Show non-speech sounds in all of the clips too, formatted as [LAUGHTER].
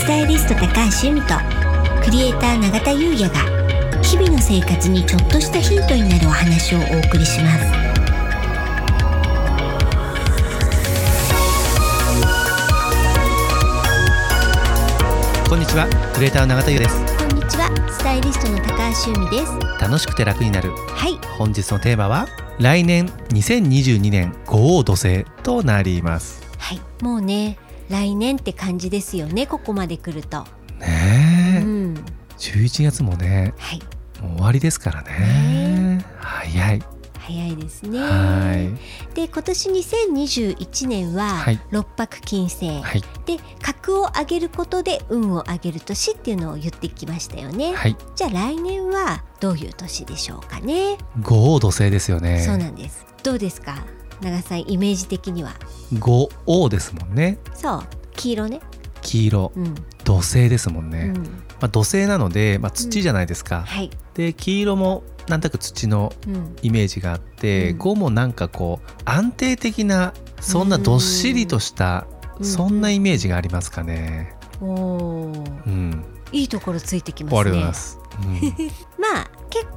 スタイリスト高橋由美とクリエイター永田優也が日々の生活にちょっとしたヒントになるお話をお送りします。こんにちはクリエイターの永田優です。こんにちはスタイリストの高橋由美です。楽しくて楽になる。はい。本日のテーマは来年2022年五王土星となります。はい。もうね来年って感じですよねここまで来ると。ねえ、うん。11月もねはい。もう終わりですからね。早い。早いですね。はい。で今年2021年ははい。六白金星、はい。で格を上げることで運を上げる年っていうのを言ってきましたよね、はい。じゃあ来年はどういう年でしょうかね、五王土星ですよね。そうなんです。どうですか？長さんイメージ的には。五王ですもんね。そう。黄色ね。黄色。うん、土星ですもんね、うん、まあ、土星なので、まあ、土じゃないですか、はい、で黄色もなんとなく土のうん、イメージがあって、うん。5もなんかこう安定的なそんなどっしりとしたうん。そんなイメージがありますかね。おー。うん、いいところついてきますね。ありがとうございます。[LAUGHS]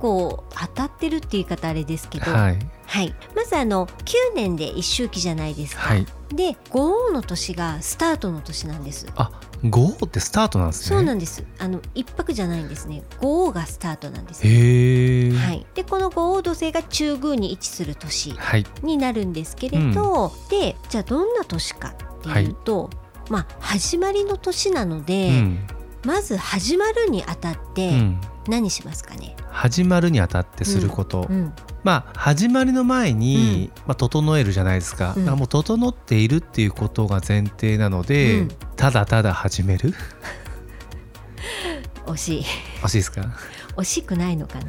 まあ結構当たってるって言い方あれですけど、うん、はい。はい、まずあの9年で一周期じゃないですか、はい。で五王の年がスタートの年なんです。あ、5ってスタートなんですね。そうなんです。あの一泊じゃないんですね。五王がスタートなんです。よへえ。はい、でこの五王土星が中宮に位置する年はい。になるんですけれど、でじゃあどんな年かっていうと、まあ始まりの年なので、うん。まず始まるにあたってうん。何しますかね、始まるにあたってすること、うんまあ始まりの前に、まあ、整えるじゃないですか,、うん。もう整っているっていうことが前提なので、うん。ただただ始める？[LAUGHS] 惜しい。欲しいですか？惜しくないのかな？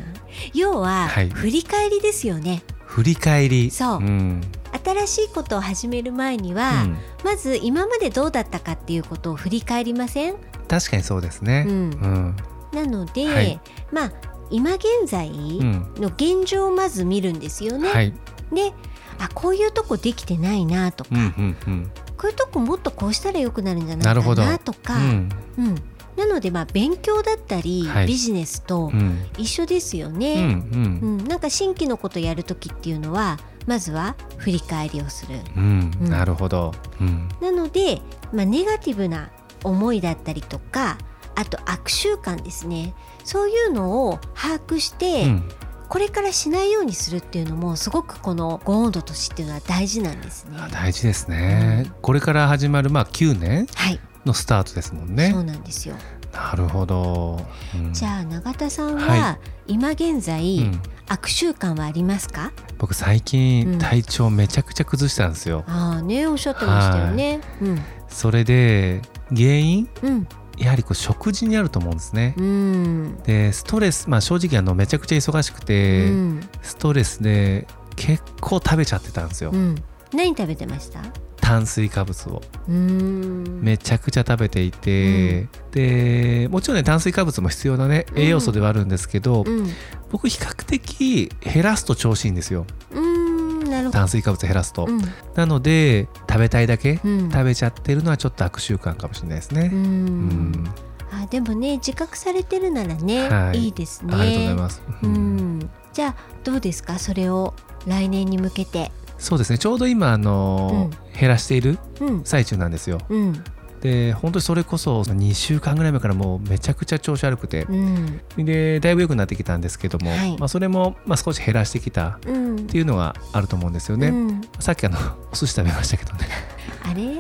要は、はい。振り返りですよね。振り返り。そう。うん。新しいことを始める前には、うん。まず今までどうだったかっていうことを振り返りません？確かにそうですね。うん。うんなので、はいまあ今現在うんの現状をまず見るんですよね。はい。であこういうとこできてないなとか、うんうんうん。こういうとこもっとこうしたらよくなるんじゃないかなとか、うんうんなのでまあ勉強だったり、はいビジネスとうん一緒ですようんうね。うんんなんか新規のことやる時っていうのはまずは振り返りをする。うんうんなるほど。うんなので、まあ、ネガティブな思いだったりとかあと悪習慣ですねそういうのを把握して、うんこれからしないようにするっていうのもすごくこの五温度年っていうのは大事なんですね。あ大事ですね。これから始まるまあ9年はい、のスタートですもんそうね。なんですよ。なるほど。うんじゃあ永田さんは、は今現在、うん悪習慣はありますか？僕最うん近体調めちゃくちゃ崩したんですよ。ああねおっしゃってましたよね。それで原因？うんうんやはりこう食事にあると思うんですね。うん。でストレスまあ正直あのめちゃくちゃ忙しくて、うん。ストレスで結構食べちゃってたんですよ、うん。何食べてました？炭水化物を。めちゃくちゃ食べていて、でもちろんね炭水化物も必要なねうん。栄養素ではあるんですけど、うん。僕比較的減らすと調子いいんですよ。炭水化物減らすと、うん。なので食べたいだけうん。食べちゃってるのはちょっと悪習慣かもしれないですね、ううん。んあでもね自覚されてるならね、はい。い、いですね。ありがとうございます、ううん。ん、じゃあどうですか？それを来年に向けて。そうですね。ちょうど今あの、減らしているうん。最中なんですよ。うんで本当にそれこそ2週間ぐらい前からもうめちゃくちゃ調子悪くて。うん。でだいぶ良くなってきたんですけども、はい。まあ、それもまあ少し減らしてきたうん。っていうのがあると思うんですよね、うん。さっきあの [LAUGHS] お寿司食べましたけどね。あれ？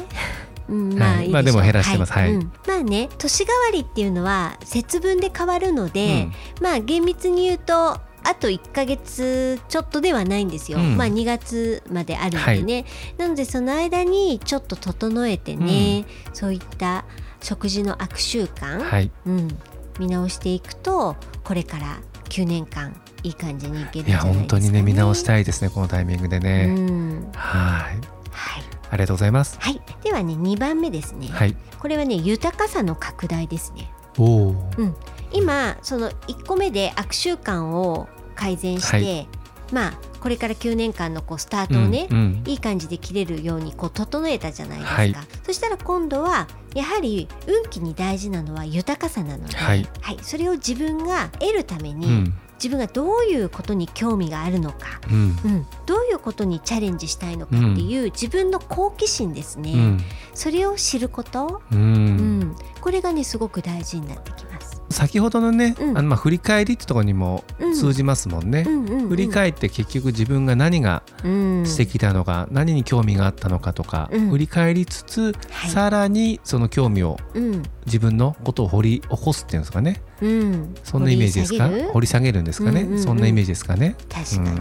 うん、[LAUGHS] はい。まあいいまあでも減らしてます。はい。うん。まあね年替わりっていうのは節分で変わるので、まあ厳密に言うとあと1ヶ月ちょっとではないんですよ、うん。まあ2月まであるんでね、なのでその間にちょっと整えてね、そういった食事の悪習慣、はい。うん、見直していくとこれから9年間いい感じにいけるんいやじゃないですか、ね、本当にね見直しい、たいですねこのタイミングでうね、ん、はい。はい、ありがとうございます。はい、ではね2番目ですね、はい。これはね豊かさの拡大ですね。おおうん今その1個目で悪習慣を改善して、はまあこれから9年間のこうスタートをね、うんうん。いい感じで切れるようにこう整えたじゃないですか、はい。そしたら今度はやはり運気に大事なのは豊かさなので、はい。それを自分が得るために、うん。自分がどういうことに興味があるのか、うん。うん、どういうことにチャレンジしたいのかっていう、自分の好奇心ですね、うん。それを知ること、ううんん、これがねすごく大事になってきます。先ほどのね、うん。あのまあ振り返りってところにもうん。通じますもんね、うんうんうん。振り返って結局自分が何がうん。してきたのか、何に興味があったのかとか、うん。振り返りつつ、はい。さらにその興味をうん。自分のことを掘り起こすっていうんですかね。うん、そんなイメージですか？掘り下げる？んですかね、そんなイメージですかね？確かに、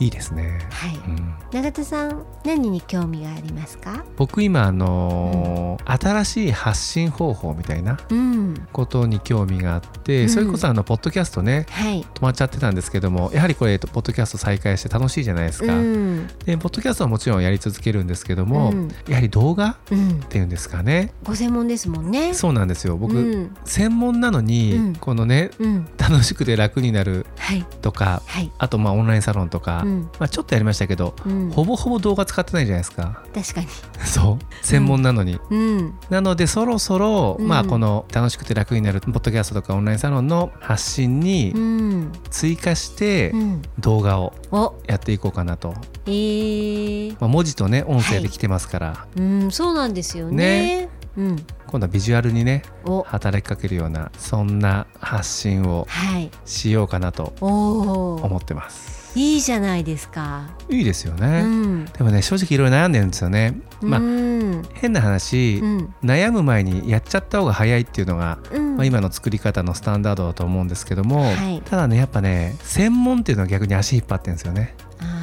いいですね、はい、うん。永田さん何に興味がありますか？僕今あのー新しい発信方法みたいなうん。ことに興味があって、うん。それこそあのポッドキャストねはい。止まっちゃってたんですけどもやはりこれポッドキャスト再開して楽しいじゃないですか、うん。でポッドキャストはもちろんやり続けるんですけども、うん。やはり動画うん。っていうんですかね。ご専門ですもんね。そうなんですよ。僕、うん。専門なのに、うん。このねうん。楽しくて楽になるはい。とかはい。あとまあオンラインサロンとか、うんまあ、ちょっとやりましたけど、うん。ほぼほぼ動画使ってないじゃないですか。確かに。[LAUGHS] そう。専門なのに、うん。なのでそろそろ、うん。まあこの楽しくて楽になるポッドキャストとかオンラインサロンの発信にうん。追加してうん。動画をお。やっていこうかなと、え。ー、まあ、文字とね音声で来てますから、うんそうなんですよね。うん。今度はビジュアルにねお。働きかけるようなそんな発信をはい。しようかなと思ってますいいじゃないですか。いいですようね、ん。でもね正直いろいろ悩んでるんですよね。まあうん変な話、うん。悩む前にやっちゃった方が早いっていうのが、うん。まあ、今の作り方のスタンダードだと思うんですけども、はい。ただねやっぱね専門っていうのは逆に足引っ張ってるんですよね。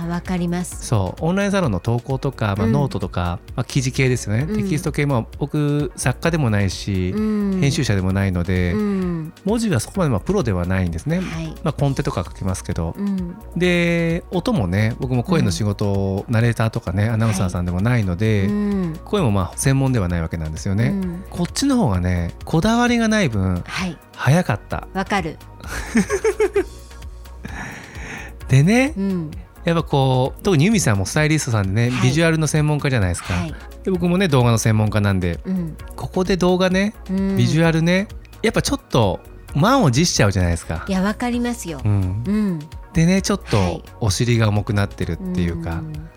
わかります。そうオンラインサロンの投稿とか、まあ、うんノートとか、まあ、記事系ですよね、うん。テキスト系も僕作家でもないし、うん。編集者でもないので、うん文字はそこまでまあプロではないんですね、はい。まあ、コンテとか書きますけど、うん。で音もね僕も声の仕事、ナレーターとかねアナウンサーさんでもないので、うん。声もまあ専門ではないわけなんですよね、うん。こっちの方がねこだわりがない分はい。早かった。わかる。[LAUGHS] でねうん。やっぱこう特にユミさんもスタイリストさんでね、はい。ビジュアルの専門家じゃないですか、はい。で僕もね動画の専門家なんでうん。ここで動画ねうん。ビジュアルね、やっぱちょっと満を持しちゃうじゃないですか。い、やわかりますよ。うん、うん。でねちょっはい。とお尻が重くなってるっていうか、ん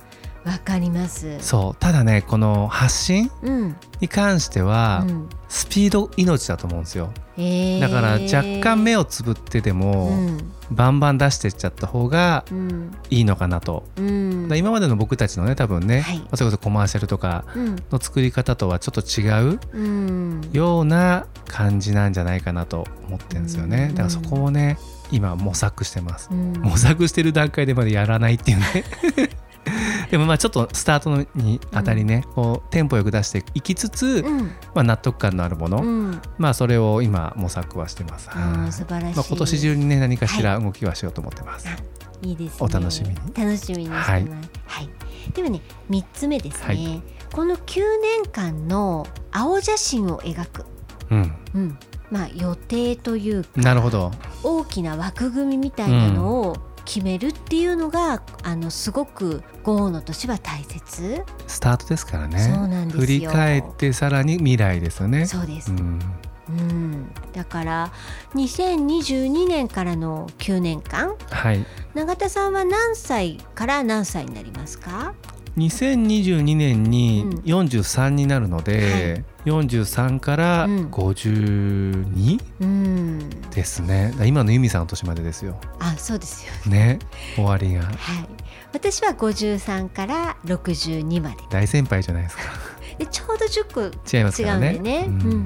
わかります。そう。ただねこの発信うん。に関しては、うん。スピード命だと思うんですよ。えー。だから若干目をつぶってでも、うん。バンバン出してっちゃった方がうん。いいのかなと、うん。だから今までの僕たちのね多分ね、はい。まあそれこそコマーシャルとかうん。の作り方とはちょっと違ううん。ような感じなんじゃないかなと思ってるんですよね、うん。だからそこをね今模索してます、うん。模索してる段階でまだやらないっていうね [LAUGHS] でもまあちょっとスタートのにあたりね、こうテンポよく出していきつつ、うん。まあ、納得感のあるもの、うん。まあそれを今模索はしてます、あーはい。素晴らしい。まあ、今年中にね何かしら動きはしようと思ってます、い。いですね。お楽しみに。楽しみにしてます。はい、ではね三つ目ですね、はい。この9年間の青写真を描く。うん。うん。まあ予定というかなるほど。大きな枠組みみたいなのを決めるっていうのが、あのすごく豪の年は大切、スタートですからね。そうなんですよ。振り返ってさらに未来ですよね。そうです、うん。うん、だから2022年からの9年間。はい。永田さんは何歳から何歳になりますか？2022年にうん43になるので、43からうん。52うん。ですね、今のユミさんの年までですよ。あそうですよ。ね。終わりが。はい。私は53から62まで。大先輩じゃないですかでちょうど10個違います違からね。うんでね、うん。うんうんうん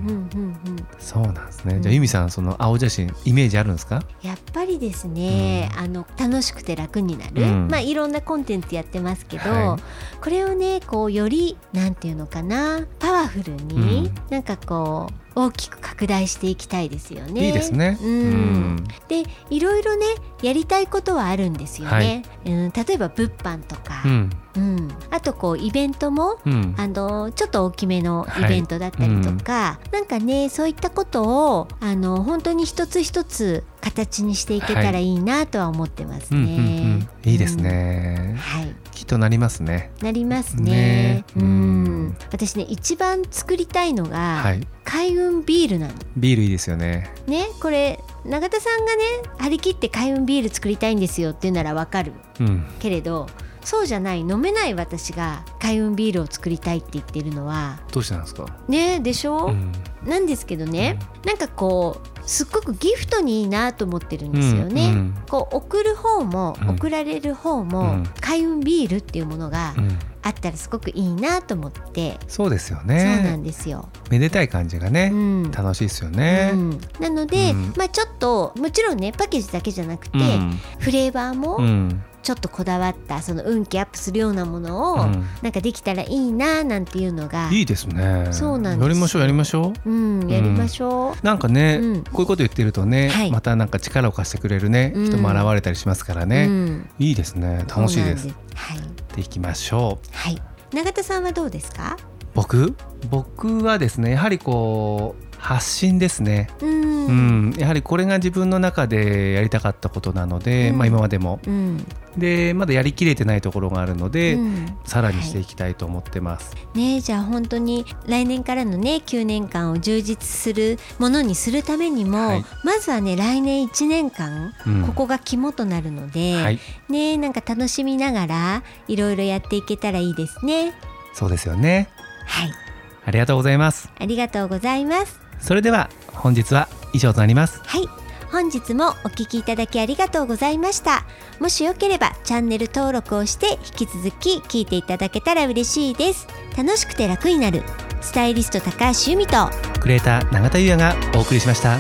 うん、そうなんですね、うん。じゃあユミさんその青写真イメージあるんですか？やっぱりですね、あの楽しくて楽になる、うん。まあいろんなコンテンツやってますけど、はこれをねこうよりなんていうのかなパワワフルに、なんかこう大きく拡大していきたいですよね。いいですね。うん、でいろいろねやりたいことはあるんですよね。はい、うん、例えば物販とか、うん、うん、あとこうイベントも、うん、あのちょっと大きめのイベントだったりとか、はい。うん、なんかねそういったことをあの本当に一つ一つ形にしていけたらいいなとは思ってますね。はいうんうんうん。いいですね、はい、きっとなりますね。なりますね。ね。うん。私ね一番作りたいのが、はい、海運ビールなの。ビールいいですよね。ねこれ永田さんがね張り切って海運ビール作りたいんですよっていうならわかる、うん、けれどそうじゃない飲めない私が開運ビールを作りたいって言ってるのは。どうしてなんですか？ねでしょ、うん、なんですけどね、うん、なんかこうすっごくギフトにいいなと思ってるんですよね、うんうん、こう送る方も、送られる方も、開運ビールっていうものが、あったらすごくいいなと思って。そうですよね。そうなんですよ。めでたい感じがね、うん、楽しいですよね、うん、なので、うん、まあちょっともちろんねパッケージだけじゃなくて、フレーバーもちょっとこだわったその運気アップするようなものを、なんかできたらいいななんていうのがいいですね。そうなんです。やりましょうやりましょう。うんやりましょう、なんかね、こういうこと言ってるとね、はい、またなんか力を貸してくれるね、人も現れたりしますからね、いいですね。楽しいです。はい。でいきましょう。はい。永田さんはどうですか？僕？僕はですねやはりこう発信ですね。うん、やはりこれが自分の中でやりたかったことなので、うん、まあ、今までも、うん、でまだやりきれてないところがあるので、うん、さらにしていきたいと思ってます、はい、ねじゃあ本当に来年からのね9年間を充実するものにするためにも、はい、まずはね来年1年間、ここが肝となるので、はい、ねなんか楽しみながらいろいろやっていけたらいいですね。そうですよね。はい。ありがとうございます。ありがとうございますそれでは本日は以上となります。はい。本日もお聞きいただきありがとうございました。もしよければチャンネル登録をして引き続き聞いていただけたら嬉しいです。楽しくて楽になる。スタイリスト高橋由美とクレーター永田優也がお送りしました